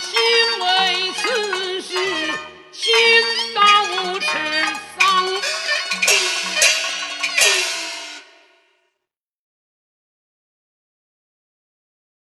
亲为